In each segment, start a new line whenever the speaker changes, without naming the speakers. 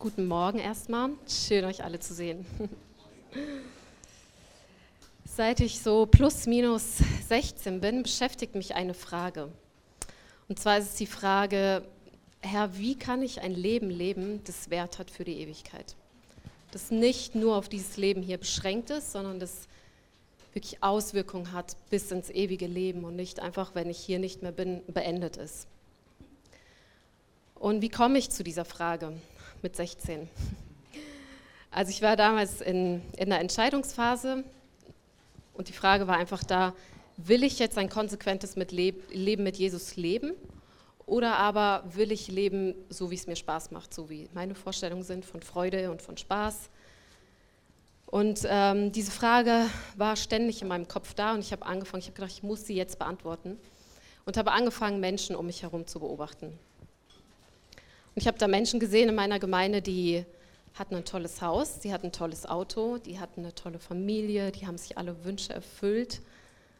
Guten Morgen erstmal. Schön, euch alle zu sehen. Seit ich so plus minus 16 bin, beschäftigt mich eine Frage. Und zwar ist es die Frage, Herr, wie kann ich ein Leben leben, das Wert hat für die Ewigkeit? Das nicht nur auf dieses Leben hier beschränkt ist, sondern das wirklich Auswirkungen hat bis ins ewige Leben und nicht einfach, wenn ich hier nicht mehr bin, beendet ist. Und wie komme ich zu dieser Frage? Mit 16. Also ich war damals in, in der Entscheidungsphase und die Frage war einfach da, will ich jetzt ein konsequentes mit Leb Leben mit Jesus leben oder aber will ich leben, so wie es mir Spaß macht, so wie meine Vorstellungen sind von Freude und von Spaß. Und ähm, diese Frage war ständig in meinem Kopf da und ich habe angefangen, ich habe gedacht, ich muss sie jetzt beantworten und habe angefangen, Menschen um mich herum zu beobachten. Und ich habe da Menschen gesehen in meiner Gemeinde, die hatten ein tolles Haus, die hatten ein tolles Auto, die hatten eine tolle Familie, die haben sich alle Wünsche erfüllt.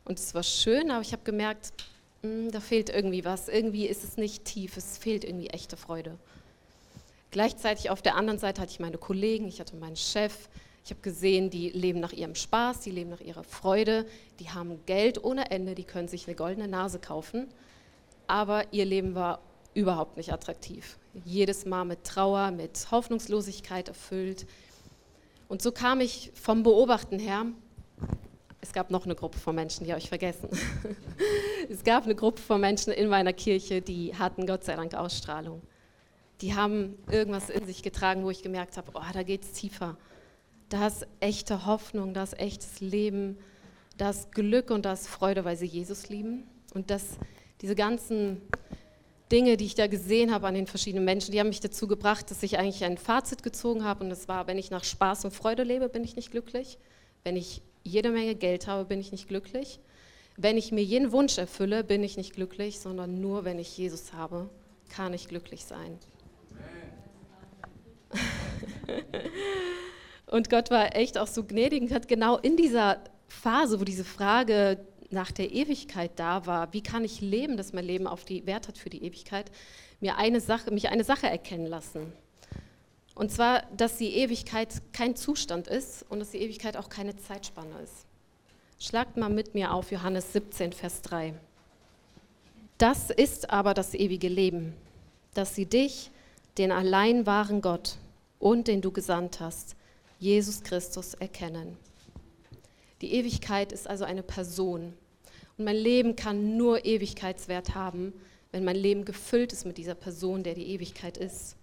Und es war schön, aber ich habe gemerkt, mh, hm, da fehlt irgendwie was. Irgendwie ist es nicht tief, es fehlt irgendwie echte Freude. Gleichzeitig auf der anderen Seite hatte ich meine Kollegen, ich hatte meinen Chef. Ich habe gesehen, die leben nach ihrem Spaß, die leben nach ihrer Freude, die haben Geld ohne Ende, die können sich eine goldene Nase kaufen. Aber ihr Leben war überhaupt nicht attraktiv. Jedes Mal mit Trauer, mit Hoffnungslosigkeit erfüllt. Und so kam ich vom Beobachten her. Es gab noch eine Gruppe von Menschen, die habe ich vergessen. es gab eine Gruppe von Menschen in meiner Kirche, die hatten Gott sei Dank Ausstrahlung. Die haben irgendwas in sich getragen, wo ich gemerkt habe, oh, da es tiefer. Da ist echte Hoffnung, da ist echtes Leben, da ist Glück und da ist Freude, weil sie Jesus lieben. Und dass diese ganzen Dinge, die ich da gesehen habe an den verschiedenen Menschen, die haben mich dazu gebracht, dass ich eigentlich ein Fazit gezogen habe. Und das war, wenn ich nach Spaß und Freude lebe, bin ich nicht glücklich. Wenn ich jede Menge Geld habe, bin ich nicht glücklich. Wenn ich mir jeden Wunsch erfülle, bin ich nicht glücklich, sondern nur wenn ich Jesus habe, kann ich glücklich sein. und Gott war echt auch so gnädig und hat genau in dieser Phase, wo diese Frage nach der Ewigkeit da war, wie kann ich leben, dass mein Leben auf die Wert hat für die Ewigkeit, mir eine Sache, mich eine Sache erkennen lassen. Und zwar, dass die Ewigkeit kein Zustand ist und dass die Ewigkeit auch keine Zeitspanne ist. Schlagt mal mit mir auf Johannes 17, Vers 3. Das ist aber das ewige Leben, dass sie dich, den allein wahren Gott und den du gesandt hast, Jesus Christus, erkennen. Die Ewigkeit ist also eine Person. Und mein Leben kann nur Ewigkeitswert haben, wenn mein Leben gefüllt ist mit dieser Person, der die Ewigkeit ist.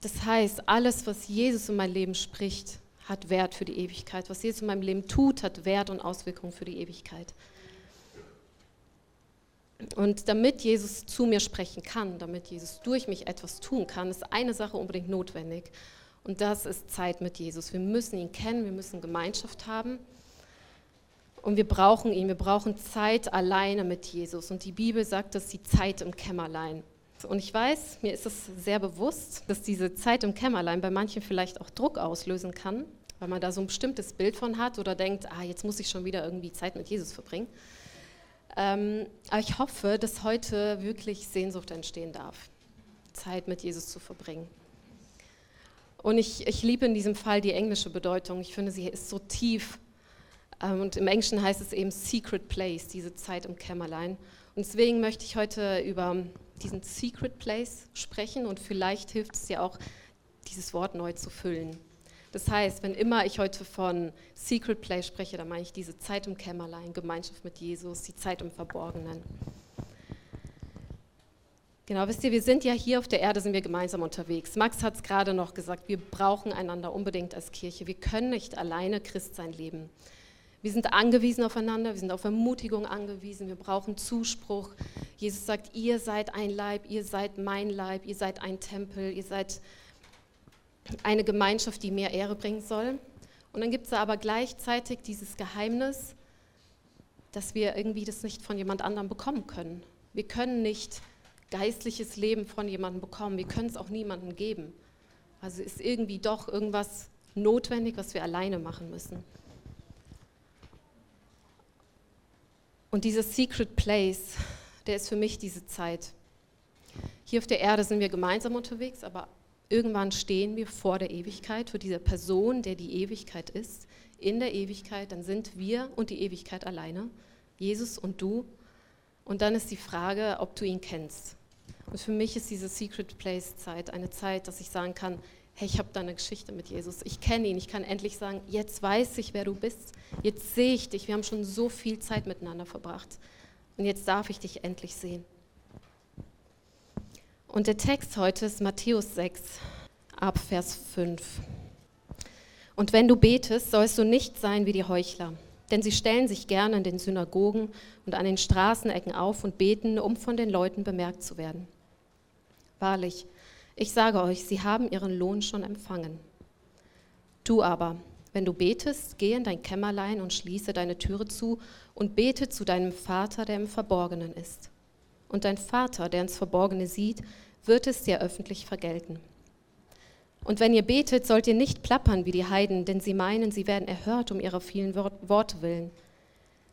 Das heißt, alles, was Jesus in mein Leben spricht, hat Wert für die Ewigkeit. Was Jesus in meinem Leben tut, hat Wert und Auswirkungen für die Ewigkeit. Und damit Jesus zu mir sprechen kann, damit Jesus durch mich etwas tun kann, ist eine Sache unbedingt notwendig. Und das ist Zeit mit Jesus. Wir müssen ihn kennen, wir müssen Gemeinschaft haben. Und wir brauchen ihn, wir brauchen Zeit alleine mit Jesus. Und die Bibel sagt, dass die Zeit im Kämmerlein. Und ich weiß, mir ist es sehr bewusst, dass diese Zeit im Kämmerlein bei manchen vielleicht auch Druck auslösen kann, weil man da so ein bestimmtes Bild von hat oder denkt, ah, jetzt muss ich schon wieder irgendwie Zeit mit Jesus verbringen. Ähm, aber ich hoffe, dass heute wirklich Sehnsucht entstehen darf, Zeit mit Jesus zu verbringen. Und ich, ich liebe in diesem Fall die englische Bedeutung. Ich finde, sie ist so tief. Ähm, und im Englischen heißt es eben Secret Place, diese Zeit im Kämmerlein. Und deswegen möchte ich heute über diesen Secret Place sprechen und vielleicht hilft es dir auch, dieses Wort neu zu füllen. Das heißt, wenn immer ich heute von Secret Place spreche, dann meine ich diese Zeit im Kämmerlein, Gemeinschaft mit Jesus, die Zeit im Verborgenen. Genau, wisst ihr, wir sind ja hier auf der Erde, sind wir gemeinsam unterwegs. Max hat es gerade noch gesagt, wir brauchen einander unbedingt als Kirche. Wir können nicht alleine Christsein leben. Wir sind angewiesen aufeinander, wir sind auf Ermutigung angewiesen, wir brauchen Zuspruch. Jesus sagt, ihr seid ein Leib, ihr seid mein Leib, ihr seid ein Tempel, ihr seid eine Gemeinschaft, die mehr Ehre bringen soll. Und dann gibt es aber gleichzeitig dieses Geheimnis, dass wir irgendwie das nicht von jemand anderem bekommen können. Wir können nicht geistliches Leben von jemandem bekommen. Wir können es auch niemandem geben. Also ist irgendwie doch irgendwas notwendig, was wir alleine machen müssen. Und dieser Secret Place, der ist für mich diese Zeit. Hier auf der Erde sind wir gemeinsam unterwegs, aber Irgendwann stehen wir vor der Ewigkeit, für diese Person, der die Ewigkeit ist, in der Ewigkeit, dann sind wir und die Ewigkeit alleine, Jesus und du. Und dann ist die Frage, ob du ihn kennst. Und für mich ist diese Secret Place Zeit eine Zeit, dass ich sagen kann, hey, ich habe da eine Geschichte mit Jesus. Ich kenne ihn. Ich kann endlich sagen, jetzt weiß ich, wer du bist. Jetzt sehe ich dich. Wir haben schon so viel Zeit miteinander verbracht. Und jetzt darf ich dich endlich sehen. Und der Text heute ist Matthäus 6, ab Vers 5. Und wenn du betest, sollst du nicht sein wie die Heuchler, denn sie stellen sich gerne in den Synagogen und an den Straßenecken auf und beten, um von den Leuten bemerkt zu werden. Wahrlich, ich sage euch, sie haben ihren Lohn schon empfangen. Du aber, wenn du betest, geh in dein Kämmerlein und schließe deine Türe zu und bete zu deinem Vater, der im Verborgenen ist und dein Vater, der ins Verborgene sieht, wird es dir öffentlich vergelten. Und wenn ihr betet, sollt ihr nicht plappern wie die Heiden, denn sie meinen, sie werden erhört um ihrer vielen Worte willen.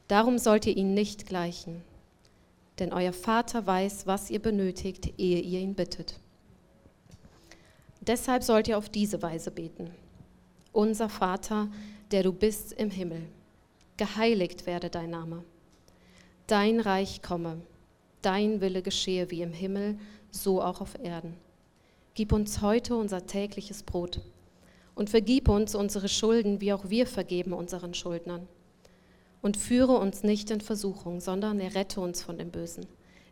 Darum sollt ihr ihnen nicht gleichen, denn euer Vater weiß, was ihr benötigt, ehe ihr ihn bittet. Deshalb sollt ihr auf diese Weise beten. Unser Vater, der du bist im Himmel, geheiligt werde dein Name. Dein Reich komme dein Wille geschehe wie im Himmel, so auch auf Erden. Gib uns heute unser tägliches Brot und vergib uns unsere Schulden, wie auch wir vergeben unseren Schuldnern. Und führe uns nicht in Versuchung, sondern errette uns von dem Bösen.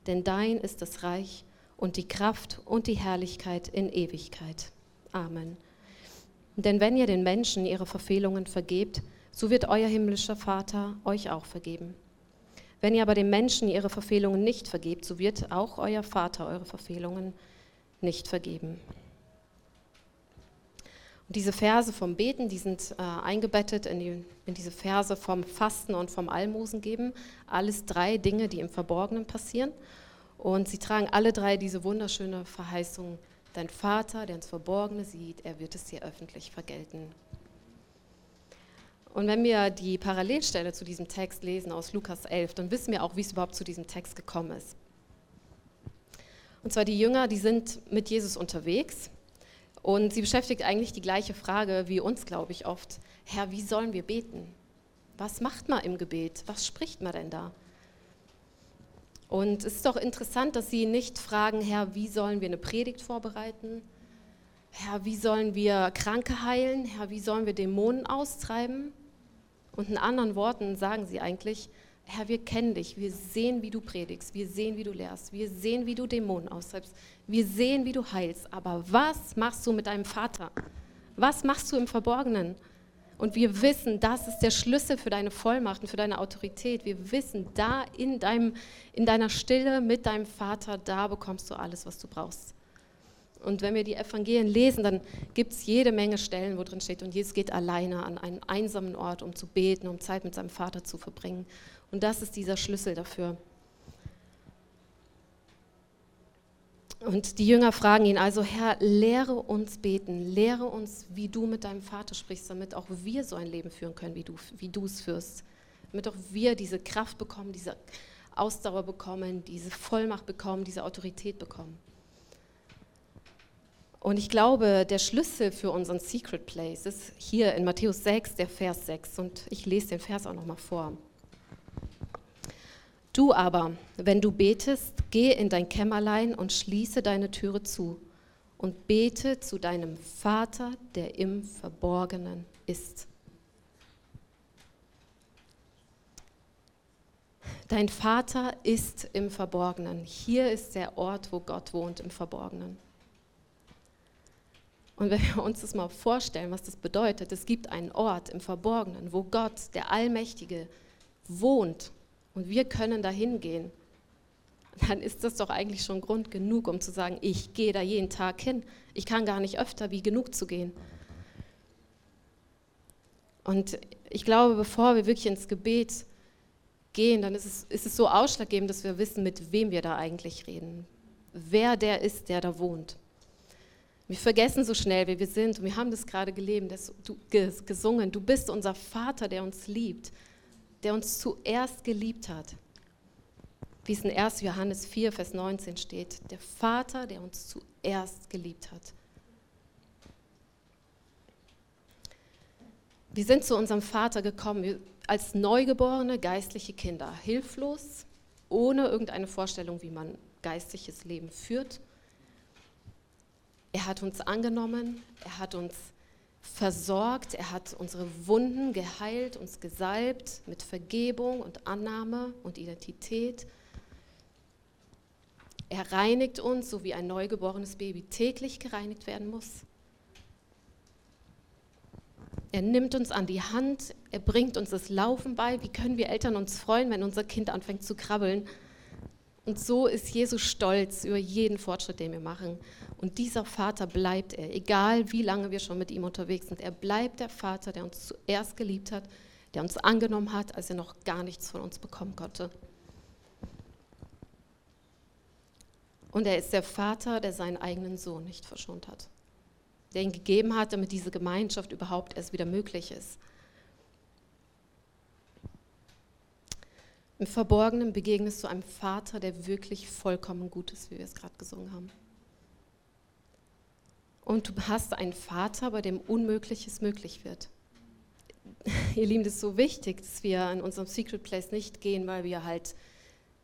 Denn dein ist das Reich und die Kraft und die Herrlichkeit in Ewigkeit. Amen. Denn wenn ihr den Menschen ihre Verfehlungen vergebt, so wird euer himmlischer Vater euch auch vergeben. Wenn ihr aber den Menschen ihre Verfehlungen nicht vergebt, so wird auch euer Vater eure Verfehlungen nicht vergeben. Und diese Verse vom Beten, die sind äh, eingebettet in, die, in diese Verse vom Fasten und vom Almosen geben. Alles drei Dinge, die im Verborgenen passieren. Und sie tragen alle drei diese wunderschöne Verheißung. Dein Vater, der ins Verborgene sieht, er wird es dir öffentlich vergelten. Und wenn wir die Parallelstelle zu diesem Text lesen aus Lukas 11, dann wissen wir auch, wie es überhaupt zu diesem Text gekommen ist. Und zwar die Jünger, die sind mit Jesus unterwegs und sie beschäftigt eigentlich die gleiche Frage wie uns, glaube ich, oft. Herr, wie sollen wir beten? Was macht man im Gebet? Was spricht man denn da? Und es ist doch interessant, dass sie nicht fragen, Herr, wie sollen wir eine Predigt vorbereiten? Herr, wie sollen wir Kranke heilen? Herr, wie sollen wir Dämonen austreiben? Und in anderen Worten sagen sie eigentlich, Herr, wir kennen dich, wir sehen, wie du predigst, wir sehen, wie du lehrst, wir sehen, wie du Dämonen austreibst, wir sehen, wie du heilst. Aber was machst du mit deinem Vater? Was machst du im Verborgenen? Und wir wissen, das ist der Schlüssel für deine Vollmacht und für deine Autorität. Wir wissen, da in, deinem, in deiner Stille mit deinem Vater, da bekommst du alles, was du brauchst. Und wenn wir die Evangelien lesen, dann gibt es jede Menge Stellen, wo drin steht, und Jesus geht alleine an einen einsamen Ort, um zu beten, um Zeit mit seinem Vater zu verbringen. Und das ist dieser Schlüssel dafür. Und die Jünger fragen ihn also, Herr, lehre uns beten, lehre uns, wie du mit deinem Vater sprichst, damit auch wir so ein Leben führen können, wie du, wie es führst. Damit auch wir diese Kraft bekommen, diese Ausdauer bekommen, diese Vollmacht bekommen, diese Autorität bekommen. Und ich glaube, der Schlüssel für unseren Secret Place ist hier in Matthäus 6, der Vers 6. Und ich lese den Vers auch nochmal vor. Du aber, wenn du betest, geh in dein Kämmerlein und schließe deine Türe zu und bete zu deinem Vater, der im Verborgenen ist. Dein Vater ist im Verborgenen. Hier ist der Ort, wo Gott wohnt, im Verborgenen. Und wenn wir uns das mal vorstellen, was das bedeutet, es gibt einen Ort im Verborgenen, wo Gott, der Allmächtige, wohnt und wir können da hingehen, dann ist das doch eigentlich schon Grund genug, um zu sagen, ich gehe da jeden Tag hin. Ich kann gar nicht öfter wie genug zu gehen. Und ich glaube, bevor wir wirklich ins Gebet gehen, dann ist es, ist es so ausschlaggebend, dass wir wissen, mit wem wir da eigentlich reden. Wer der ist, der da wohnt. Wir vergessen so schnell, wer wir sind. Und wir haben das gerade gelebt, das, du, gesungen. Du bist unser Vater, der uns liebt, der uns zuerst geliebt hat. Wie es in 1. Johannes 4, Vers 19 steht. Der Vater, der uns zuerst geliebt hat. Wir sind zu unserem Vater gekommen als neugeborene geistliche Kinder, hilflos, ohne irgendeine Vorstellung, wie man geistliches Leben führt. Er hat uns angenommen, er hat uns versorgt, er hat unsere Wunden geheilt, uns gesalbt mit Vergebung und Annahme und Identität. Er reinigt uns, so wie ein neugeborenes Baby täglich gereinigt werden muss. Er nimmt uns an die Hand, er bringt uns das Laufen bei. Wie können wir Eltern uns freuen, wenn unser Kind anfängt zu krabbeln? Und so ist Jesus stolz über jeden Fortschritt, den wir machen. Und dieser Vater bleibt er, egal wie lange wir schon mit ihm unterwegs sind. Er bleibt der Vater, der uns zuerst geliebt hat, der uns angenommen hat, als er noch gar nichts von uns bekommen konnte. Und er ist der Vater, der seinen eigenen Sohn nicht verschont hat der ihn gegeben hat, damit diese Gemeinschaft überhaupt erst wieder möglich ist. Im Verborgenen begegnest du einem Vater, der wirklich vollkommen gut ist, wie wir es gerade gesungen haben. Und du hast einen Vater, bei dem Unmögliches möglich wird. Ihr Lieben, das ist so wichtig, dass wir in unserem Secret Place nicht gehen, weil wir halt,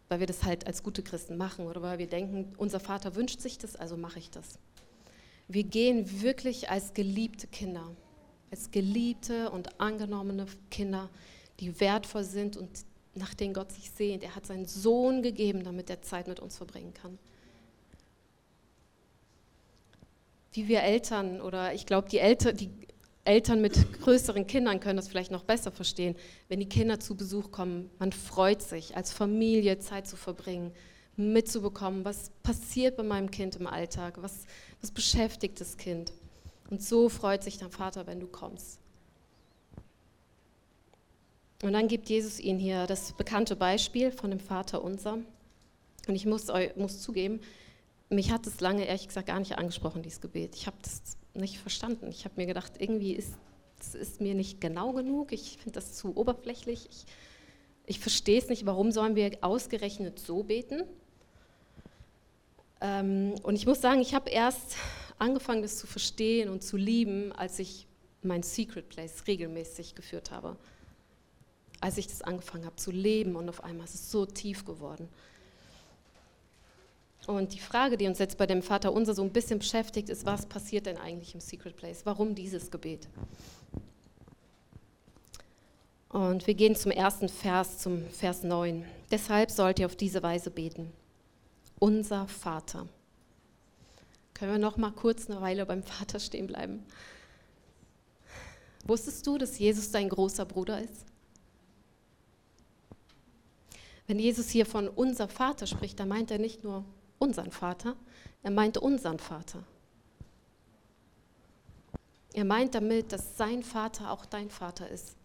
weil wir das halt als gute Christen machen oder weil wir denken, unser Vater wünscht sich das, also mache ich das. Wir gehen wirklich als geliebte Kinder, als geliebte und angenommene Kinder, die wertvoll sind und nach denen Gott sich sehnt. Er hat seinen Sohn gegeben, damit er Zeit mit uns verbringen kann. Wie wir Eltern oder ich glaube, die, Elter, die Eltern mit größeren Kindern können das vielleicht noch besser verstehen, wenn die Kinder zu Besuch kommen. Man freut sich, als Familie Zeit zu verbringen, mitzubekommen, was passiert bei meinem Kind im Alltag, was, was beschäftigt das Kind. Und so freut sich dein Vater, wenn du kommst. Und dann gibt Jesus ihnen hier das bekannte Beispiel von dem Vater unser. Und ich muss, muss zugeben, mich hat es lange ehrlich gesagt gar nicht angesprochen, dieses Gebet. Ich habe das nicht verstanden. Ich habe mir gedacht, irgendwie ist es ist mir nicht genau genug. Ich finde das zu oberflächlich. Ich, ich verstehe es nicht, warum sollen wir ausgerechnet so beten? Ähm, und ich muss sagen, ich habe erst angefangen, das zu verstehen und zu lieben, als ich mein Secret Place regelmäßig geführt habe. Als ich das angefangen habe zu leben und auf einmal ist es so tief geworden. Und die Frage, die uns jetzt bei dem Vater unser so ein bisschen beschäftigt, ist, was passiert denn eigentlich im Secret Place? Warum dieses Gebet? Und wir gehen zum ersten Vers, zum Vers 9. Deshalb sollt ihr auf diese Weise beten unser Vater. Können wir noch mal kurz eine Weile beim Vater stehen bleiben? Wusstest du, dass Jesus dein großer Bruder ist? Wenn Jesus hier von unser Vater spricht, dann meint er nicht nur unseren Vater, er meint unseren Vater. Er meint damit, dass sein Vater auch dein Vater ist.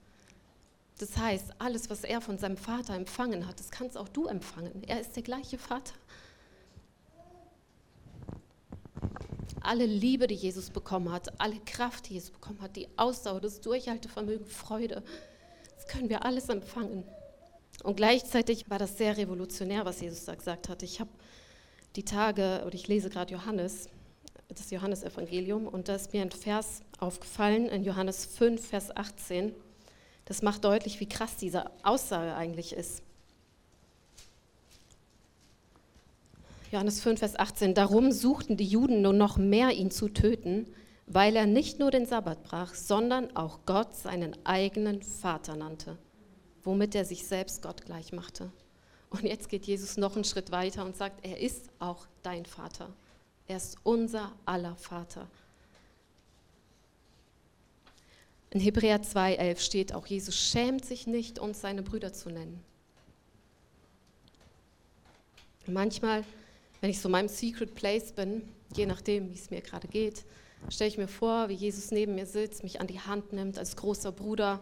Das heißt, alles, was er von seinem Vater empfangen hat, das kannst auch du empfangen. Er ist der gleiche Vater. alle Liebe, die Jesus bekommen hat, alle Kraft, die Jesus bekommen hat, die Ausdauer, das Durchhaltevermögen, Freude, das können wir alles empfangen. Und gleichzeitig war das sehr revolutionär, was Jesus da gesagt hat. Ich habe die Tage, oder ich lese gerade Johannes, das Johannesevangelium, und da ist mir ein Vers aufgefallen in Johannes 5, Vers 18. Das macht deutlich, wie krass diese Aussage eigentlich ist. Johannes 5, Vers 18. Darum suchten die Juden nur noch mehr, ihn zu töten, weil er nicht nur den Sabbat brach, sondern auch Gott seinen eigenen Vater nannte, womit er sich selbst Gott gleich machte. Und jetzt geht Jesus noch einen Schritt weiter und sagt, er ist auch dein Vater. Er ist unser aller Vater. In Hebräer 2,11 steht auch, Jesus schämt sich nicht, uns seine Brüder zu nennen. Manchmal wenn ich so in meinem Secret Place bin, je nachdem, wie es mir gerade geht, stelle ich mir vor, wie Jesus neben mir sitzt, mich an die Hand nimmt als großer Bruder,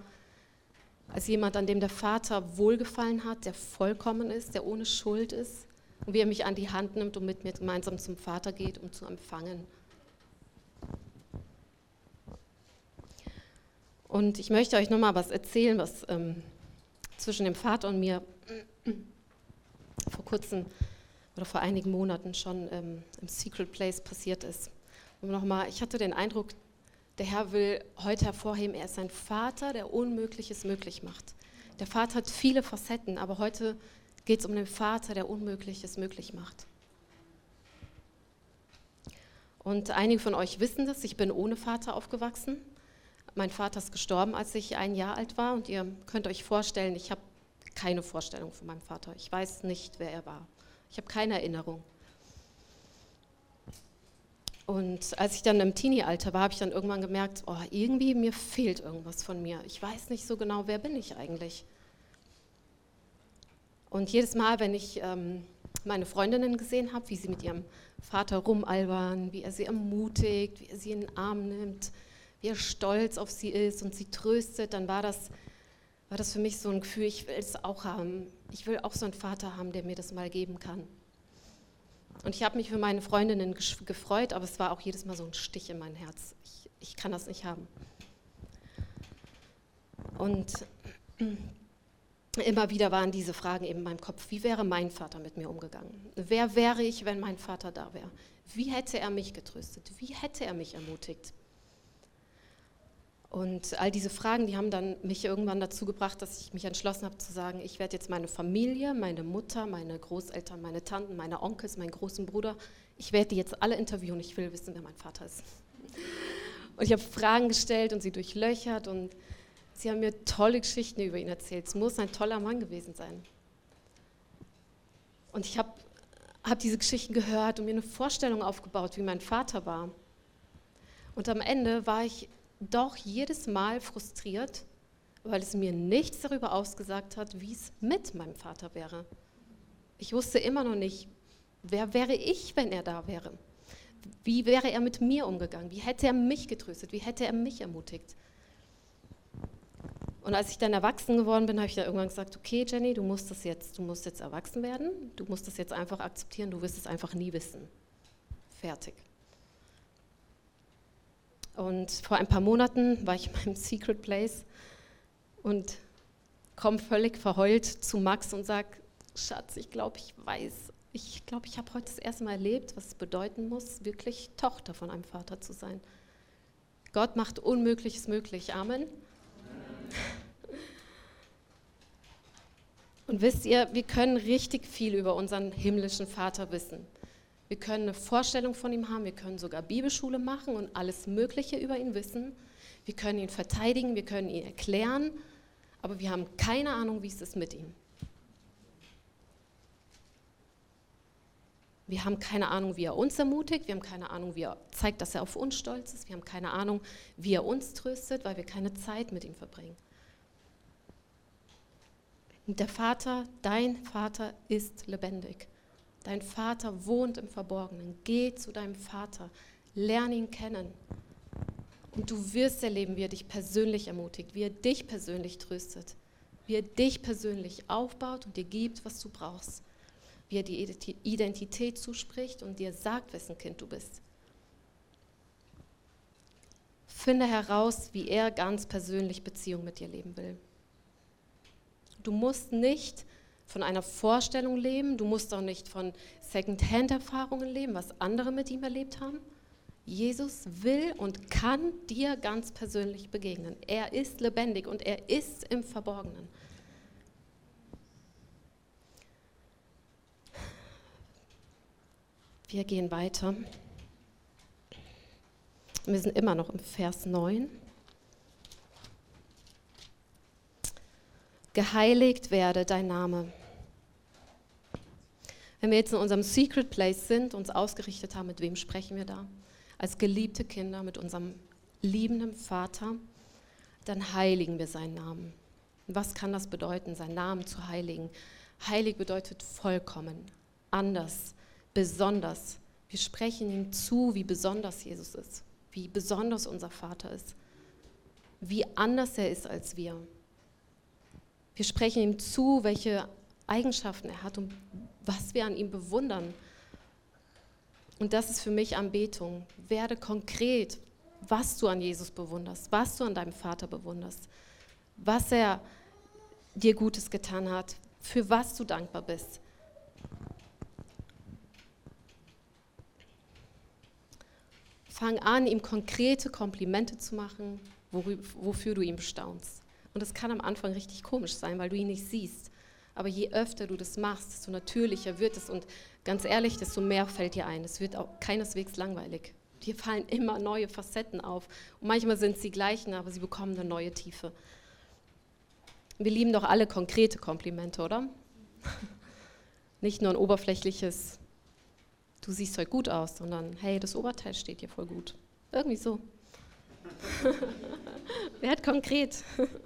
als jemand, an dem der Vater wohlgefallen hat, der vollkommen ist, der ohne Schuld ist, und wie er mich an die Hand nimmt und mit mir gemeinsam zum Vater geht, um zu empfangen. Und ich möchte euch nochmal was erzählen, was ähm, zwischen dem Vater und mir vor kurzem oder vor einigen Monaten schon ähm, im Secret Place passiert ist. Und nochmal, ich hatte den Eindruck, Der Herr will heute hervorheben, er ist ein Vater, der Unmögliches möglich macht. Der Vater hat viele Facetten, aber heute geht es um den Vater, der Unmögliches möglich macht. Und einige von euch wissen das, ich bin ohne Vater aufgewachsen. Mein Vater ist gestorben, als ich ein Jahr alt war und ihr könnt euch vorstellen, ich habe keine Vorstellung von meinem Vater. Ich weiß nicht, wer er war. Ich habe keine Erinnerung. Und als ich dann im Teenie-Alter war, habe ich dann irgendwann gemerkt, oh, irgendwie mir fehlt irgendwas von mir. Ich weiß nicht so genau, wer bin ich eigentlich. Und jedes Mal, wenn ich ähm, meine Freundinnen gesehen habe, wie sie mit ihrem Vater rumalbern, wie er sie ermutigt, wie er sie in den Arm nimmt, wie er stolz auf sie ist und sie tröstet, dann war das, war das für mich so ein Gefühl, ich will es auch haben. Ich will auch so einen Vater haben, der mir das mal geben kann. Und ich habe mich für meine Freundinnen gefreut, aber es war auch jedes Mal so ein Stich in mein Herz. Ich, ich kann das nicht haben. Und immer wieder waren diese Fragen eben in meinem Kopf. Wie wäre mein Vater mit mir umgegangen? Wer wäre ich, wenn mein Vater da wäre? Wie hätte er mich getröstet? Wie hätte er mich ermutigt? Und all diese Fragen, die haben dann mich irgendwann dazu gebracht, dass ich mich entschlossen habe zu sagen, ich werde jetzt meine Familie, meine Mutter, meine Großeltern, meine Tanten, meine Onkels, meinen großen Bruder, ich werde die jetzt alle interviewen. Ich will wissen, wer mein Vater ist. Und ich habe Fragen gestellt und sie durchlöchert und sie haben mir tolle Geschichten über ihn erzählt. Es muss ein toller Mann gewesen sein. Und ich habe hab diese Geschichten gehört und mir eine Vorstellung aufgebaut, wie mein Vater war. Und am Ende war ich doch jedes Mal frustriert, weil es mir nichts darüber ausgesagt hat, wie es mit meinem Vater wäre. Ich wusste immer noch nicht, wer wäre ich, wenn er da wäre? Wie wäre er mit mir umgegangen? Wie hätte er mich getröstet? Wie hätte er mich ermutigt? Und als ich dann erwachsen geworden bin, habe ich dann irgendwann gesagt, okay Jenny, du musst das jetzt, du musst jetzt erwachsen werden, du musst das jetzt einfach akzeptieren, du wirst es einfach nie wissen. Fertig. Und vor ein paar Monaten war ich in meinem Secret Place und komme völlig verheult zu Max und sage, Schatz, ich glaube, ich weiß, ich glaube, ich habe heute das erste Mal erlebt, was es bedeuten muss, wirklich Tochter von einem Vater zu sein. Gott macht Unmögliches möglich. Amen. Und wisst ihr, wir können richtig viel über unseren himmlischen Vater wissen. Wir können eine Vorstellung von ihm haben, wir können sogar Bibelschule machen und alles Mögliche über ihn wissen. Wir können ihn verteidigen, wir können ihn erklären, aber wir haben keine Ahnung, wie es ist mit ihm. Wir haben keine Ahnung, wie er uns ermutigt, wir haben keine Ahnung, wie er zeigt, dass er auf uns stolz ist, wir haben keine Ahnung, wie er uns tröstet, weil wir keine Zeit mit ihm verbringen. Und der Vater, dein Vater ist lebendig. Dein Vater wohnt im Verborgenen. Geh zu deinem Vater, lerne ihn kennen. Und du wirst erleben, wie er dich persönlich ermutigt, wie er dich persönlich tröstet, wie er dich persönlich aufbaut und dir gibt, was du brauchst, wie er dir Identität zuspricht und dir sagt, wessen Kind du bist. Finde heraus, wie er ganz persönlich Beziehung mit dir leben will. Du musst nicht von einer Vorstellung leben, du musst auch nicht von Second-Hand-Erfahrungen leben, was andere mit ihm erlebt haben. Jesus will und kann dir ganz persönlich begegnen. Er ist lebendig und er ist im Verborgenen. Wir gehen weiter. Wir sind immer noch im Vers 9. geheiligt werde dein Name. Wenn wir jetzt in unserem Secret Place sind, uns ausgerichtet haben, mit wem sprechen wir da? Als geliebte Kinder, mit unserem liebenden Vater, dann heiligen wir seinen Namen. Was kann das bedeuten, seinen Namen zu heiligen? Heilig bedeutet vollkommen, anders, besonders. Wir sprechen ihm zu, wie besonders Jesus ist, wie besonders unser Vater ist, wie anders er ist als wir. Wir sprechen ihm zu, welche Eigenschaften er hat und was wir an ihm bewundern. Und das ist für mich Anbetung. Werde konkret, was du an Jesus bewunderst, was du an deinem Vater bewunderst, was er dir Gutes getan hat, für was du dankbar bist. Fang an, ihm konkrete Komplimente zu machen, wofür du ihn bestaunst. Und das kann am Anfang richtig komisch sein, weil du ihn nicht siehst. Aber je öfter du das machst, desto natürlicher wird es. Und ganz ehrlich, desto mehr fällt dir ein. Es wird auch keineswegs langweilig. Dir fallen immer neue Facetten auf. Und manchmal sind sie gleichen, aber sie bekommen eine neue Tiefe. Wir lieben doch alle konkrete Komplimente, oder? Nicht nur ein oberflächliches, du siehst heute gut aus, sondern hey, das Oberteil steht dir voll gut. Irgendwie so. Wer hat konkret?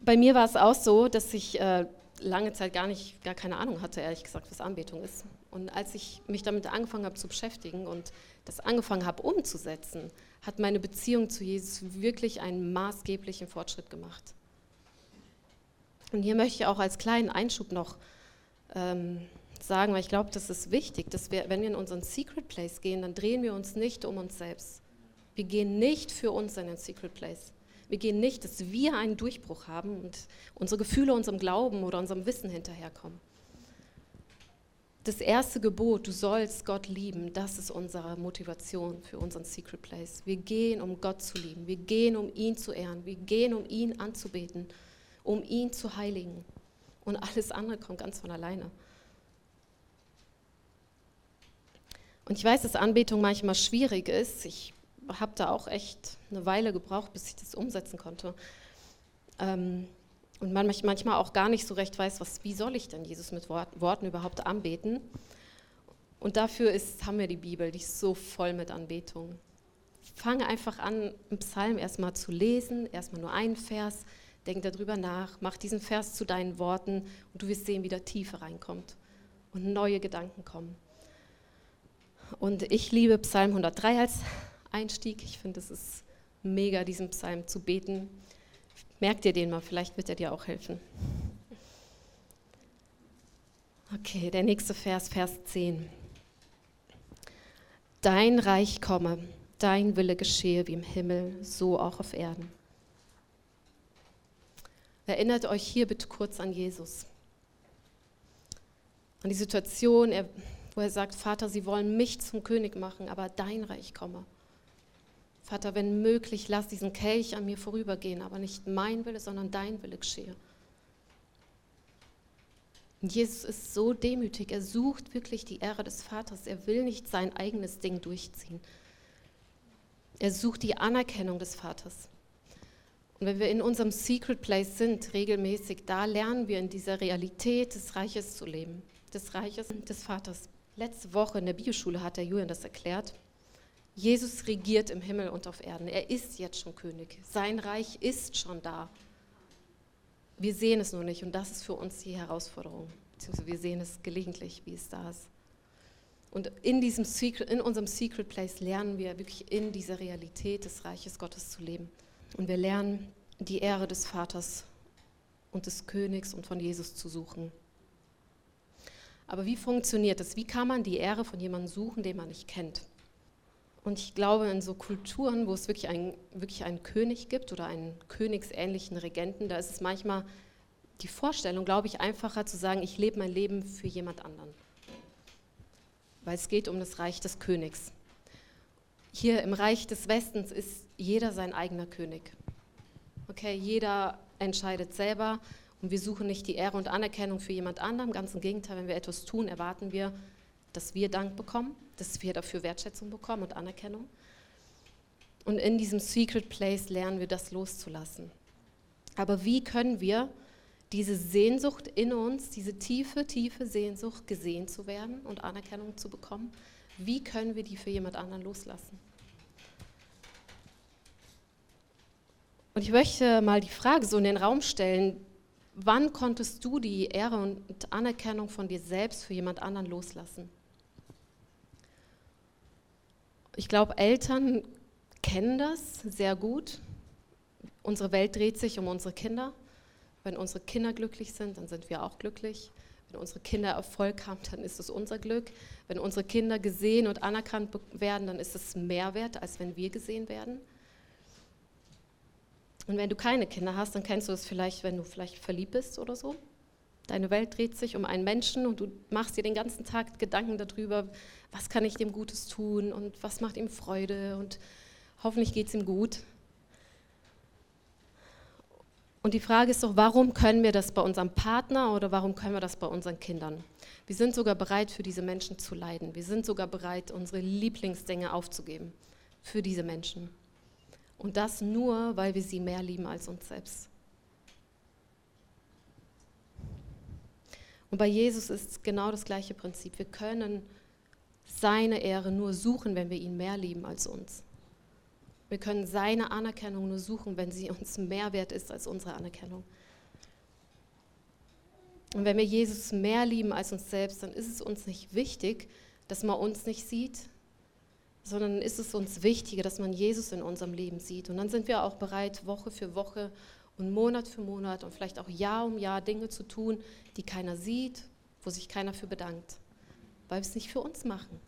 Bei mir war es auch so, dass ich äh, lange Zeit gar nicht, gar keine Ahnung hatte, ehrlich gesagt, was Anbetung ist. Und als ich mich damit angefangen habe zu beschäftigen und das angefangen habe umzusetzen, hat meine Beziehung zu Jesus wirklich einen maßgeblichen Fortschritt gemacht. Und hier möchte ich auch als kleinen Einschub noch ähm, sagen, weil ich glaube, das ist wichtig, dass wir, wenn wir in unseren Secret Place gehen, dann drehen wir uns nicht um uns selbst. Wir gehen nicht für uns in den Secret Place. Wir gehen nicht, dass wir einen Durchbruch haben und unsere Gefühle unserem Glauben oder unserem Wissen hinterherkommen. Das erste Gebot, du sollst Gott lieben, das ist unsere Motivation für unseren Secret Place. Wir gehen, um Gott zu lieben. Wir gehen, um ihn zu ehren. Wir gehen, um ihn anzubeten, um ihn zu heiligen. Und alles andere kommt ganz von alleine. Und ich weiß, dass Anbetung manchmal schwierig ist. Ich habe da auch echt eine Weile gebraucht, bis ich das umsetzen konnte. Ähm, und man manchmal auch gar nicht so recht weiß, was, wie soll ich denn Jesus mit Worten überhaupt anbeten. Und dafür ist, haben wir die Bibel, die ist so voll mit Anbetung. Fange einfach an, einen Psalm erstmal zu lesen, erstmal nur einen Vers, denk darüber nach, mach diesen Vers zu deinen Worten und du wirst sehen, wie da Tiefe reinkommt und neue Gedanken kommen. Und ich liebe Psalm 103 als Einstieg. Ich finde, es ist mega, diesen Psalm zu beten. Merk dir den mal, vielleicht wird er dir auch helfen. Okay, der nächste Vers, Vers 10. Dein Reich komme, dein Wille geschehe wie im Himmel, so auch auf Erden. Erinnert euch hier bitte kurz an Jesus. An die Situation, wo er sagt, Vater, sie wollen mich zum König machen, aber dein Reich komme. Vater, wenn möglich, lass diesen Kelch an mir vorübergehen, aber nicht mein Wille, sondern dein Wille geschehe. Und Jesus ist so demütig, er sucht wirklich die Ehre des Vaters, er will nicht sein eigenes Ding durchziehen. Er sucht die Anerkennung des Vaters. Und wenn wir in unserem Secret Place sind, regelmäßig, da lernen wir in dieser Realität des Reiches zu leben, des Reiches des Vaters. Letzte Woche in der Bioschule hat der Julian das erklärt. Jesus regiert im Himmel und auf Erden. Er ist jetzt schon König. Sein Reich ist schon da. Wir sehen es nur nicht und das ist für uns die Herausforderung. Beziehungsweise wir sehen es gelegentlich, wie es da ist. Und in, diesem Secret, in unserem Secret Place lernen wir wirklich in dieser Realität des Reiches Gottes zu leben. Und wir lernen die Ehre des Vaters und des Königs und von Jesus zu suchen. Aber wie funktioniert das? Wie kann man die Ehre von jemandem suchen, den man nicht kennt? Und ich glaube, in so Kulturen, wo es wirklich, ein, wirklich einen König gibt oder einen königsähnlichen Regenten, da ist es manchmal die Vorstellung, glaube ich, einfacher zu sagen, ich lebe mein Leben für jemand anderen. Weil es geht um das Reich des Königs. Hier im Reich des Westens ist jeder sein eigener König. Okay, jeder entscheidet selber und wir suchen nicht die Ehre und Anerkennung für jemand anderen. Ganz im Gegenteil, wenn wir etwas tun, erwarten wir, dass wir Dank bekommen dass wir dafür Wertschätzung bekommen und Anerkennung. Und in diesem Secret Place lernen wir das loszulassen. Aber wie können wir diese Sehnsucht in uns, diese tiefe, tiefe Sehnsucht, gesehen zu werden und Anerkennung zu bekommen, wie können wir die für jemand anderen loslassen? Und ich möchte mal die Frage so in den Raum stellen, wann konntest du die Ehre und Anerkennung von dir selbst für jemand anderen loslassen? Ich glaube, Eltern kennen das sehr gut. Unsere Welt dreht sich um unsere Kinder. Wenn unsere Kinder glücklich sind, dann sind wir auch glücklich. Wenn unsere Kinder Erfolg haben, dann ist es unser Glück. Wenn unsere Kinder gesehen und anerkannt werden, dann ist es mehr wert, als wenn wir gesehen werden. Und wenn du keine Kinder hast, dann kennst du das vielleicht, wenn du vielleicht verliebt bist oder so. Deine Welt dreht sich um einen Menschen und du machst dir den ganzen Tag Gedanken darüber, was kann ich dem Gutes tun und was macht ihm Freude und hoffentlich geht es ihm gut. Und die Frage ist doch, warum können wir das bei unserem Partner oder warum können wir das bei unseren Kindern? Wir sind sogar bereit, für diese Menschen zu leiden. Wir sind sogar bereit, unsere Lieblingsdinge aufzugeben für diese Menschen. Und das nur, weil wir sie mehr lieben als uns selbst. Und bei Jesus ist genau das gleiche Prinzip. Wir können seine Ehre nur suchen, wenn wir ihn mehr lieben als uns. Wir können seine Anerkennung nur suchen, wenn sie uns mehr wert ist als unsere Anerkennung. Und wenn wir Jesus mehr lieben als uns selbst, dann ist es uns nicht wichtig, dass man uns nicht sieht, sondern ist es uns wichtiger, dass man Jesus in unserem Leben sieht. Und dann sind wir auch bereit, Woche für Woche und Monat für Monat und vielleicht auch Jahr um Jahr Dinge zu tun, die keiner sieht, wo sich keiner für bedankt, weil wir es nicht für uns machen.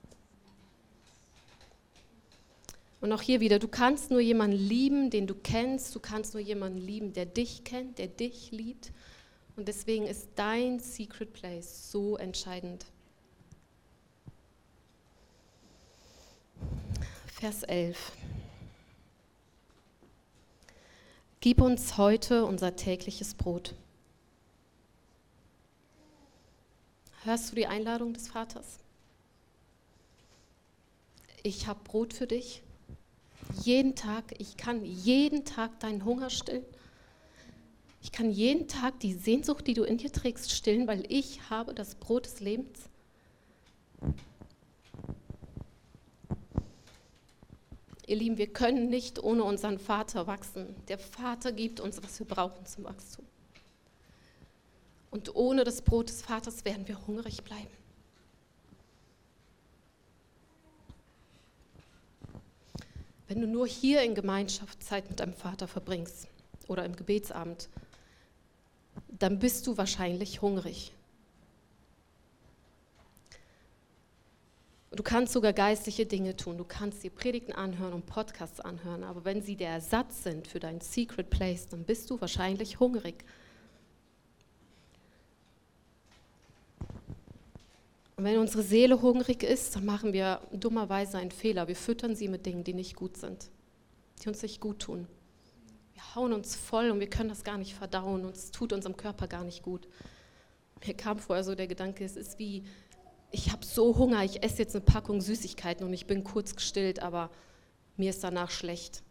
Und auch hier wieder, du kannst nur jemanden lieben, den du kennst, du kannst nur jemanden lieben, der dich kennt, der dich liebt. Und deswegen ist dein Secret Place so entscheidend. Vers 11. Gib uns heute unser tägliches Brot. Hörst du die Einladung des Vaters? Ich habe Brot für dich jeden Tag, ich kann jeden Tag deinen Hunger stillen. Ich kann jeden Tag die Sehnsucht, die du in dir trägst, stillen, weil ich habe das Brot des Lebens. Ihr Lieben, wir können nicht ohne unseren Vater wachsen. Der Vater gibt uns, was wir brauchen zum Wachstum. Und ohne das Brot des Vaters werden wir hungrig bleiben. Wenn du nur hier in Gemeinschaft Zeit mit deinem Vater verbringst oder im Gebetsabend, dann bist du wahrscheinlich hungrig. Du kannst sogar geistliche Dinge tun. Du kannst dir Predigten anhören und Podcasts anhören. Aber wenn sie der Ersatz sind für dein Secret Place, dann bist du wahrscheinlich hungrig. Und wenn unsere Seele hungrig ist, dann machen wir dummerweise einen Fehler. Wir füttern sie mit Dingen, die nicht gut sind, die uns nicht gut tun. Wir hauen uns voll und wir können das gar nicht verdauen und es tut unserem Körper gar nicht gut. Mir kam vorher so der Gedanke, es ist wie, ich habe so Hunger, ich esse jetzt eine Packung Süßigkeiten und ich bin kurz gestillt, aber mir ist danach schlecht.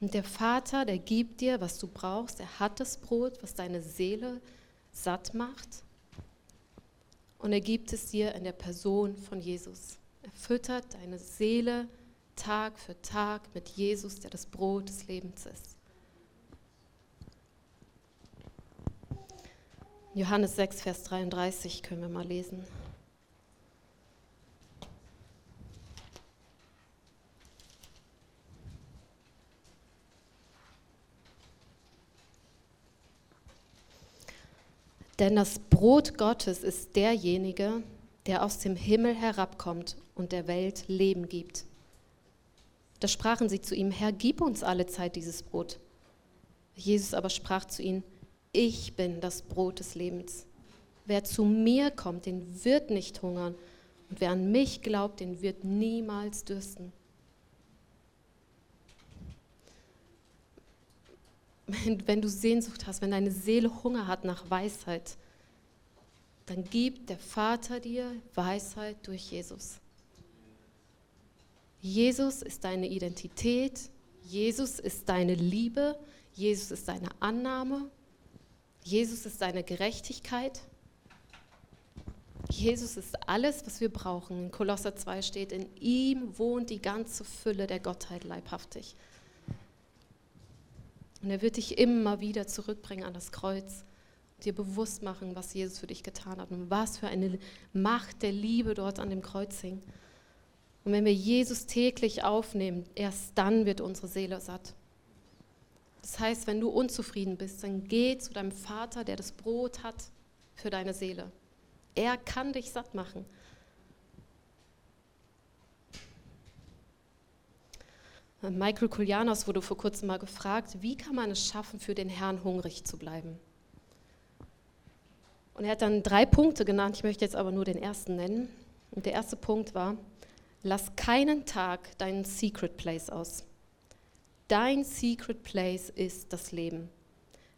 Und der Vater, der gibt dir, was du brauchst, er hat das Brot, was deine Seele satt macht und er gibt es dir in der Person von Jesus. Er füttert deine Seele Tag für Tag mit Jesus, der das Brot des Lebens ist. Johannes 6, Vers 33 können wir mal lesen. Denn das Brot Gottes ist derjenige, der aus dem Himmel herabkommt und der Welt Leben gibt. Da sprachen sie zu ihm, Herr, gib uns alle Zeit dieses Brot. Jesus aber sprach zu ihnen, ich bin das Brot des Lebens. Wer zu mir kommt, den wird nicht hungern. Und wer an mich glaubt, den wird niemals dürsten. wenn, wenn du Sehnsucht hast, wenn deine Seele Hunger hat nach Weisheit, dann gibt der Vater dir Weisheit durch Jesus. Jesus ist deine Identität, Jesus ist deine Liebe, Jesus ist deine Annahme, Jesus ist deine Gerechtigkeit. Jesus ist alles, was wir brauchen. In Kolosser 2 steht, in ihm wohnt die ganze Fülle der Gottheit leibhaftig. Und er wird dich immer wieder zurückbringen an das Kreuz, dir bewusst machen, was Jesus für dich getan hat und was für eine Macht der Liebe dort an dem Kreuz hing. Und wenn wir Jesus täglich aufnehmen, erst dann wird unsere Seele satt. Das heißt, wenn du unzufrieden bist, dann geh zu deinem Vater, der das Brot hat für deine Seele. Er kann dich satt machen. Michael Koulianos wurde vor kurzem mal gefragt, wie kann man es schaffen, für den Herrn hungrig zu bleiben? Und er hat dann drei Punkte genannt, ich möchte jetzt aber nur den ersten nennen. Und der erste Punkt war, lass keinen Tag deinen Secret Place aus. Dein Secret Place ist das Leben.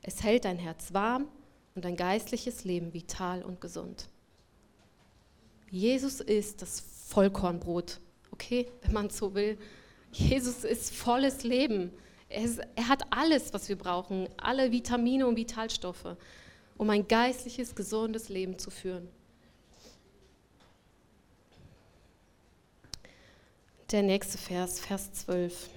Es hält dein Herz warm und dein geistliches Leben vital und gesund. Jesus ist das Vollkornbrot, okay, wenn man so will. Jesus ist volles Leben. Er, ist, er hat alles, was wir brauchen, alle Vitamine und Vitalstoffe, um ein geistliches, gesundes Leben zu führen. Der nächste Vers, Vers 12.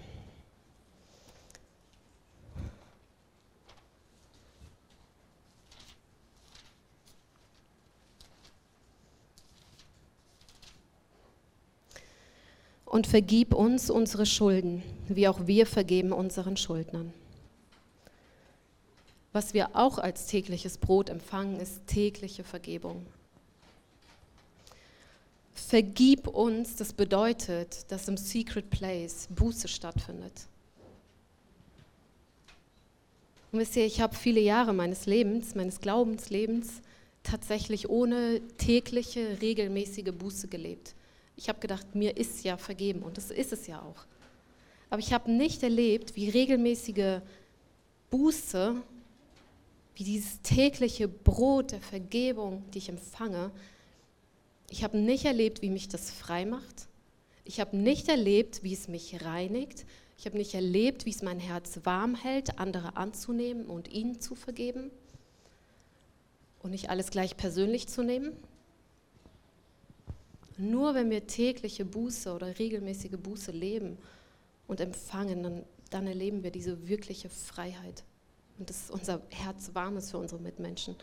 und vergib uns unsere Schulden, wie auch wir vergeben unseren Schuldnern. Was wir auch als tägliches Brot empfangen, ist tägliche Vergebung. Vergib uns, das bedeutet, dass im Secret Place Buße stattfindet. Und wisst ihr, ich habe viele Jahre meines Lebens, meines Glaubenslebens, tatsächlich ohne tägliche, regelmäßige Buße gelebt. Ich habe gedacht, mir ist ja vergeben und das ist es ja auch. Aber ich habe nicht erlebt, wie regelmäßige Buße, wie dieses tägliche Brot der Vergebung, die ich empfange, ich habe nicht erlebt, wie mich das frei macht. Ich habe nicht erlebt, wie es mich reinigt. Ich habe nicht erlebt, wie es mein Herz warm hält, andere anzunehmen und ihnen zu vergeben und nicht alles gleich persönlich zu nehmen. Nur wenn wir tägliche Buße oder regelmäßige Buße leben und empfangen, dann, dann erleben wir diese wirkliche Freiheit. Und dass unser Herz warm ist für unsere Mitmenschen.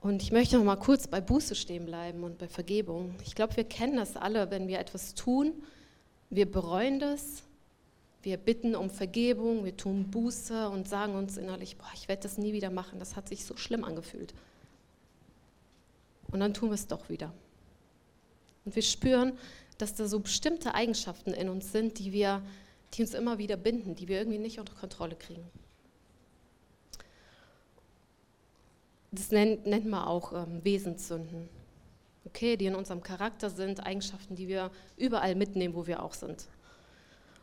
Und ich möchte noch mal kurz bei Buße stehen bleiben und bei Vergebung. Ich glaube, wir kennen das alle, wenn wir etwas tun, wir bereuen das, wir bitten um Vergebung, wir tun Buße und sagen uns innerlich, boah, ich werde das nie wieder machen, das hat sich so schlimm angefühlt. Und dann tun wir es doch wieder. Und wir spüren, dass da so bestimmte Eigenschaften in uns sind, die, wir, die uns immer wieder binden, die wir irgendwie nicht unter Kontrolle kriegen. Das nennt, nennt man auch ähm, Wesenssünden, okay, die in unserem Charakter sind, Eigenschaften, die wir überall mitnehmen, wo wir auch sind.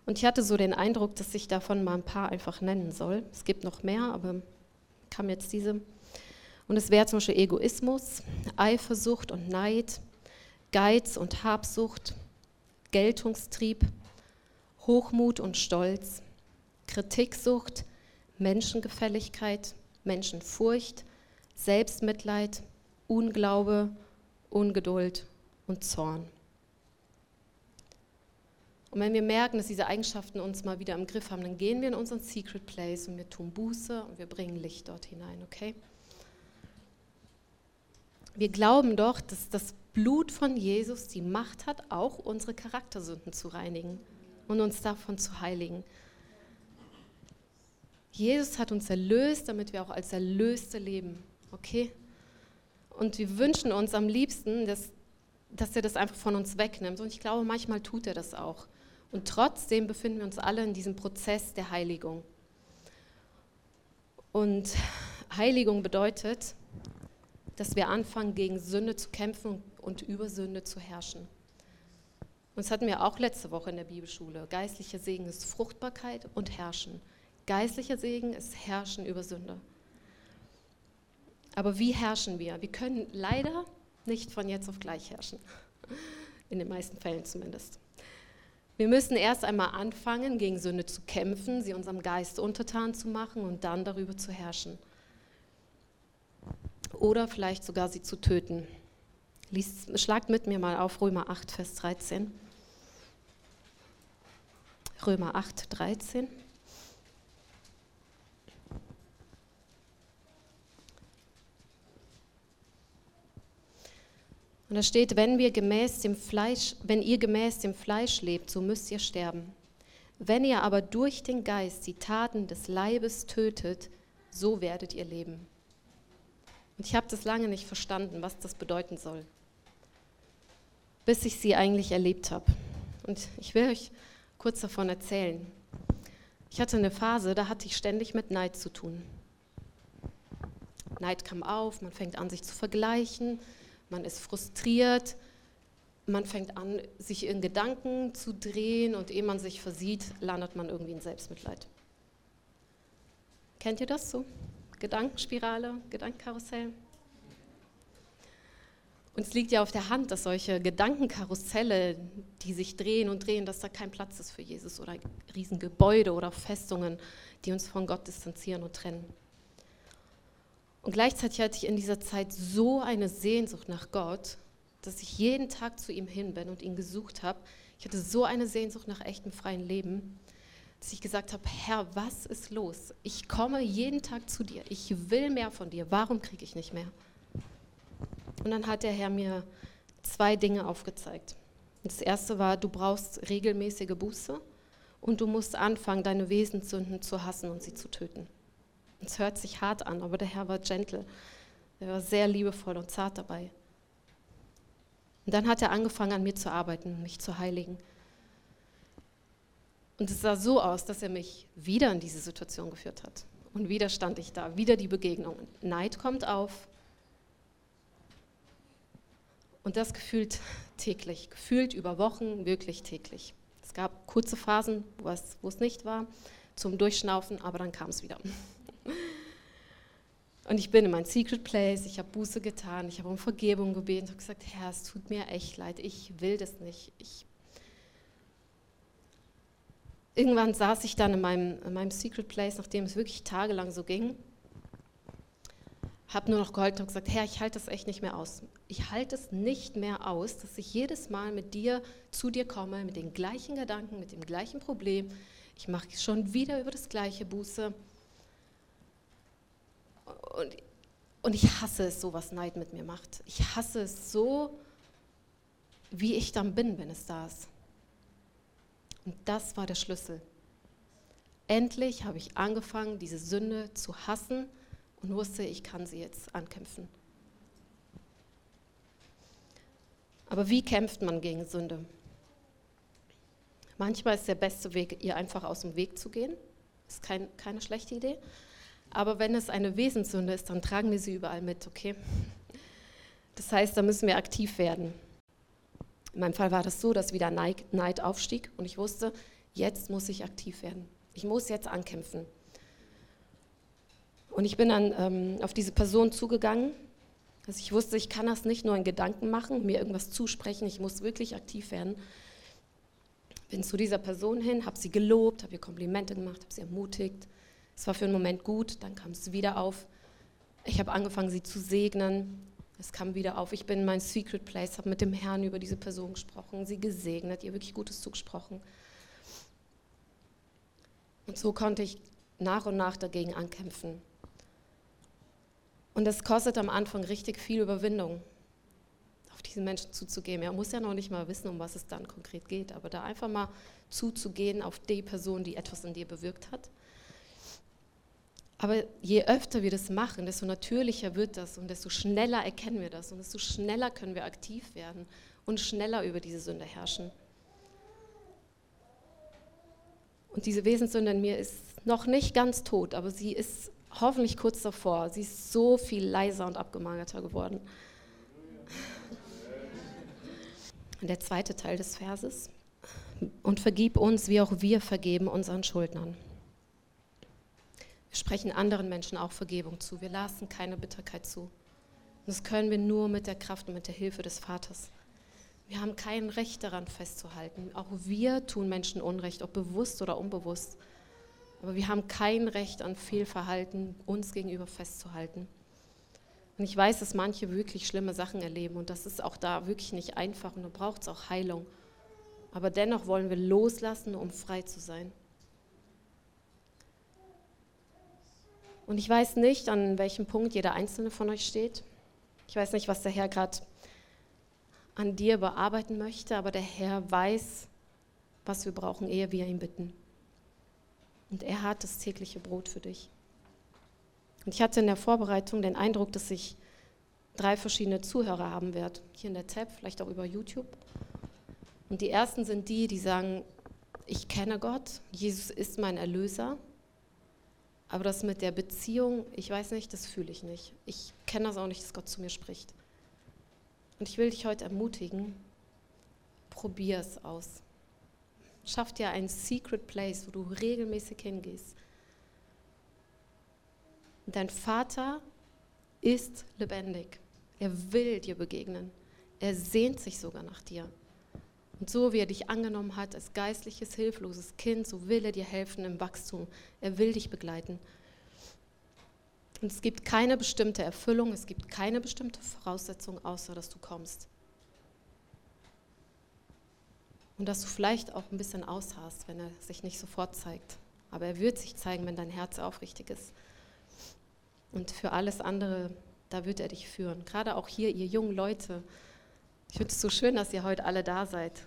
Und ich hatte so den Eindruck, dass ich davon mal ein paar einfach nennen soll. Es gibt noch mehr, aber kam jetzt diese. Und es wäre zum Beispiel Egoismus, Eifersucht und Neid, Geiz und Habsucht, Geltungstrieb, Hochmut und Stolz, Kritiksucht, Menschengefälligkeit, Menschenfurcht, Selbstmitleid, Unglaube, Ungeduld und Zorn. Und wenn wir merken, dass diese Eigenschaften uns mal wieder im Griff haben, dann gehen wir in unseren Secret Place und wir tun Buße und wir bringen Licht dort hinein, okay? Wir glauben doch, dass das Blut von Jesus die Macht hat, auch unsere Charaktersünden zu reinigen und uns davon zu heiligen. Jesus hat uns erlöst, damit wir auch als Erlöste leben. Okay? Und wir wünschen uns am liebsten, dass, dass er das einfach von uns wegnimmt. Und ich glaube, manchmal tut er das auch. Und trotzdem befinden wir uns alle in diesem Prozess der Heiligung. Und Heiligung bedeutet, dass wir anfangen, gegen Sünde zu kämpfen und über Sünde zu herrschen. Und das hatten wir auch letzte Woche in der Bibelschule. Geistlicher Segen ist Fruchtbarkeit und Herrschen. Geistlicher Segen ist Herrschen über Sünde. Aber wie herrschen wir? Wir können leider nicht von jetzt auf gleich herrschen. In den meisten Fällen zumindest. Wir müssen erst einmal anfangen, gegen Sünde zu kämpfen, sie unserem Geist untertan zu machen und dann darüber zu herrschen oder vielleicht sogar sie zu töten. Lies, schlagt mit mir mal auf Römer 8, Vers 13. Römer 8, 13. Und da steht, wenn wir gemäß dem Fleisch, wenn ihr gemäß dem Fleisch lebt, so müsst ihr sterben. Wenn ihr aber durch den Geist die Taten des Leibes tötet, so werdet ihr leben. Und ich habe das lange nicht verstanden, was das bedeuten soll, bis ich sie eigentlich erlebt habe. Und ich will euch kurz davon erzählen. Ich hatte eine Phase, da hatte ich ständig mit Neid zu tun. Neid kam auf, man fängt an, sich zu vergleichen, man ist frustriert, man fängt an, sich in Gedanken zu drehen und ehe man sich versieht, landet man irgendwie in Selbstmitleid. Kennt ihr das so? Gedankenspirale, Gedankenkarussell? Und es liegt ja auf der Hand, dass solche Gedankenkarusselle, die sich drehen und drehen, dass da kein Platz ist für Jesus oder Riesengebäude oder Festungen, die uns von Gott distanzieren und trennen. Und gleichzeitig hatte ich in dieser Zeit so eine Sehnsucht nach Gott, dass ich jeden Tag zu ihm hin bin und ihn gesucht habe. Ich hatte so eine Sehnsucht nach echtem freien Leben, dass ich gesagt habe, Herr, was ist los? Ich komme jeden Tag zu dir. Ich will mehr von dir. Warum kriege ich nicht mehr? Und dann hat der Herr mir zwei Dinge aufgezeigt. Das erste war, du brauchst regelmäßige Buße und du musst anfangen, deine Wesenssünden zu hassen und sie zu töten. Es hört sich hart an, aber der Herr war gentle. Er war sehr liebevoll und zart dabei. Und dann hat er angefangen, an mir zu arbeiten, mich zu heiligen. Und es sah so aus, dass er mich wieder in diese Situation geführt hat. Und wieder stand ich da, wieder die Begegnung. Neid kommt auf, und das gefühlt täglich, gefühlt über Wochen, wirklich täglich. Es gab kurze Phasen, wo es, wo es nicht war, zum Durchschnaufen, aber dann kam es wieder. Und ich bin in mein Secret Place, ich habe Buße getan, ich habe um Vergebung gebeten und gesagt, Herr, es tut mir echt leid, ich will das nicht. Ich Irgendwann saß ich dann in meinem, in meinem Secret Place, nachdem es wirklich tagelang so ging habe nur noch geholfen und gesagt, Herr, ich halte das echt nicht mehr aus. Ich halte es nicht mehr aus, dass ich jedes Mal mit dir zu dir komme, mit den gleichen Gedanken, mit dem gleichen Problem. Ich mache schon wieder über das gleiche Buße. Und, und ich hasse es so, was Neid mit mir macht. Ich hasse es so, wie ich dann bin, wenn es da ist. Und das war der Schlüssel. Endlich habe ich angefangen, diese Sünde zu hassen und wusste, ich kann sie jetzt ankämpfen. Aber wie kämpft man gegen Sünde? Manchmal ist der beste Weg, ihr einfach aus dem Weg zu gehen. Ist kein, keine schlechte Idee. Aber wenn es eine Wesenssünde ist, dann tragen wir sie überall mit, okay? Das heißt, da müssen wir aktiv werden. In meinem Fall war das so, dass wieder Neid aufstieg und ich wusste, jetzt muss ich aktiv werden. Ich muss jetzt ankämpfen. Und ich bin dann ähm, auf diese Person zugegangen. Also ich wusste, ich kann das nicht nur in Gedanken machen, mir irgendwas zusprechen, ich muss wirklich aktiv werden. Bin zu dieser Person hin, habe sie gelobt, habe ihr Komplimente gemacht, habe sie ermutigt. Es war für einen Moment gut, dann kam es wieder auf. Ich habe angefangen, sie zu segnen. Es kam wieder auf. Ich bin in mein Secret Place, habe mit dem Herrn über diese Person gesprochen, sie gesegnet, ihr wirklich Gutes zugesprochen. Und so konnte ich nach und nach dagegen ankämpfen. Und es kostet am Anfang richtig viel Überwindung, auf diese Menschen zuzugehen. Er muss ja noch nicht mal wissen, um was es dann konkret geht, aber da einfach mal zuzugehen auf die Person, die etwas in dir bewirkt hat. Aber je öfter wir das machen, desto natürlicher wird das und desto schneller erkennen wir das und desto schneller können wir aktiv werden und schneller über diese Sünde herrschen. Und diese Wesenssünde in mir ist noch nicht ganz tot, aber sie ist hoffentlich kurz davor. Sie ist so viel leiser und abgemagerter geworden. Und der zweite Teil des Verses. Und vergib uns, wie auch wir vergeben unseren Schuldnern. Wir sprechen anderen Menschen auch Vergebung zu. Wir lassen keine Bitterkeit zu. Und das können wir nur mit der Kraft und mit der Hilfe des Vaters. Wir haben kein Recht daran festzuhalten. Auch wir tun Menschen Unrecht, ob bewusst oder unbewusst. Aber wir haben kein Recht an Fehlverhalten uns gegenüber festzuhalten. Und ich weiß, dass manche wirklich schlimme Sachen erleben und das ist auch da wirklich nicht einfach und da braucht es auch Heilung. Aber dennoch wollen wir loslassen, um frei zu sein. Und ich weiß nicht, an welchem Punkt jeder einzelne von euch steht. Ich weiß nicht, was der Herr gerade an dir bearbeiten möchte, aber der Herr weiß, was wir brauchen, ehe wir ihn bitten. Und er hat das tägliche Brot für dich. Und ich hatte in der Vorbereitung den Eindruck, dass ich drei verschiedene Zuhörer haben werde. Hier in der Tab, vielleicht auch über YouTube. Und die ersten sind die, die sagen, ich kenne Gott, Jesus ist mein Erlöser, Aber das mit der Beziehung, ich weiß nicht, das fühle ich nicht. Ich kenne das auch nicht, dass Gott zu mir spricht. Und ich will dich heute ermutigen, probier es aus. Schaff dir einen Secret Place, wo du regelmäßig hingehst. Dein Vater ist lebendig. Er will dir begegnen. Er sehnt sich sogar nach dir. Und so wie er dich angenommen hat als geistliches, hilfloses Kind, so will er dir helfen im Wachstum. Er will dich begleiten. Und es gibt keine bestimmte Erfüllung, es gibt keine bestimmte Voraussetzung, außer dass du kommst. Und dass du vielleicht auch ein bisschen ausharrst, wenn er sich nicht sofort zeigt. Aber er wird sich zeigen, wenn dein Herz aufrichtig ist. Und für alles andere, da wird er dich führen. Gerade auch hier, ihr jungen Leute. Ich finde es so schön, dass ihr heute alle da seid.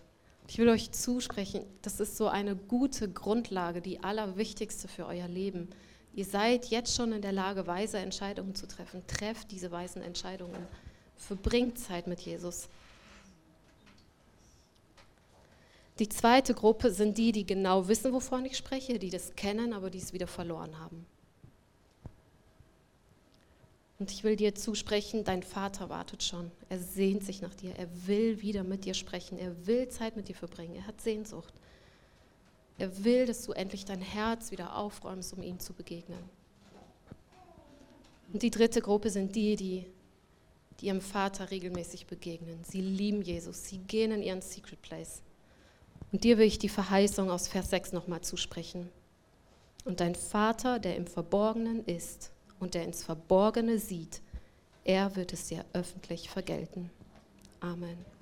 Ich will euch zusprechen, das ist so eine gute Grundlage, die allerwichtigste für euer Leben. Ihr seid jetzt schon in der Lage, weise Entscheidungen zu treffen. Trefft diese weisen Entscheidungen. Verbringt Zeit mit Jesus. Die zweite Gruppe sind die, die genau wissen, wovon ich spreche, die das kennen, aber die es wieder verloren haben. Und ich will dir zusprechen, dein Vater wartet schon. Er sehnt sich nach dir. Er will wieder mit dir sprechen. Er will Zeit mit dir verbringen. Er hat Sehnsucht. Er will, dass du endlich dein Herz wieder aufräumst, um ihm zu begegnen. Und die dritte Gruppe sind die, die, die ihrem Vater regelmäßig begegnen. Sie lieben Jesus. Sie gehen in ihren Secret Place. Und dir will ich die Verheißung aus Vers 6 nochmal zusprechen. Und dein Vater, der im Verborgenen ist und der ins Verborgene sieht, er wird es dir öffentlich vergelten. Amen.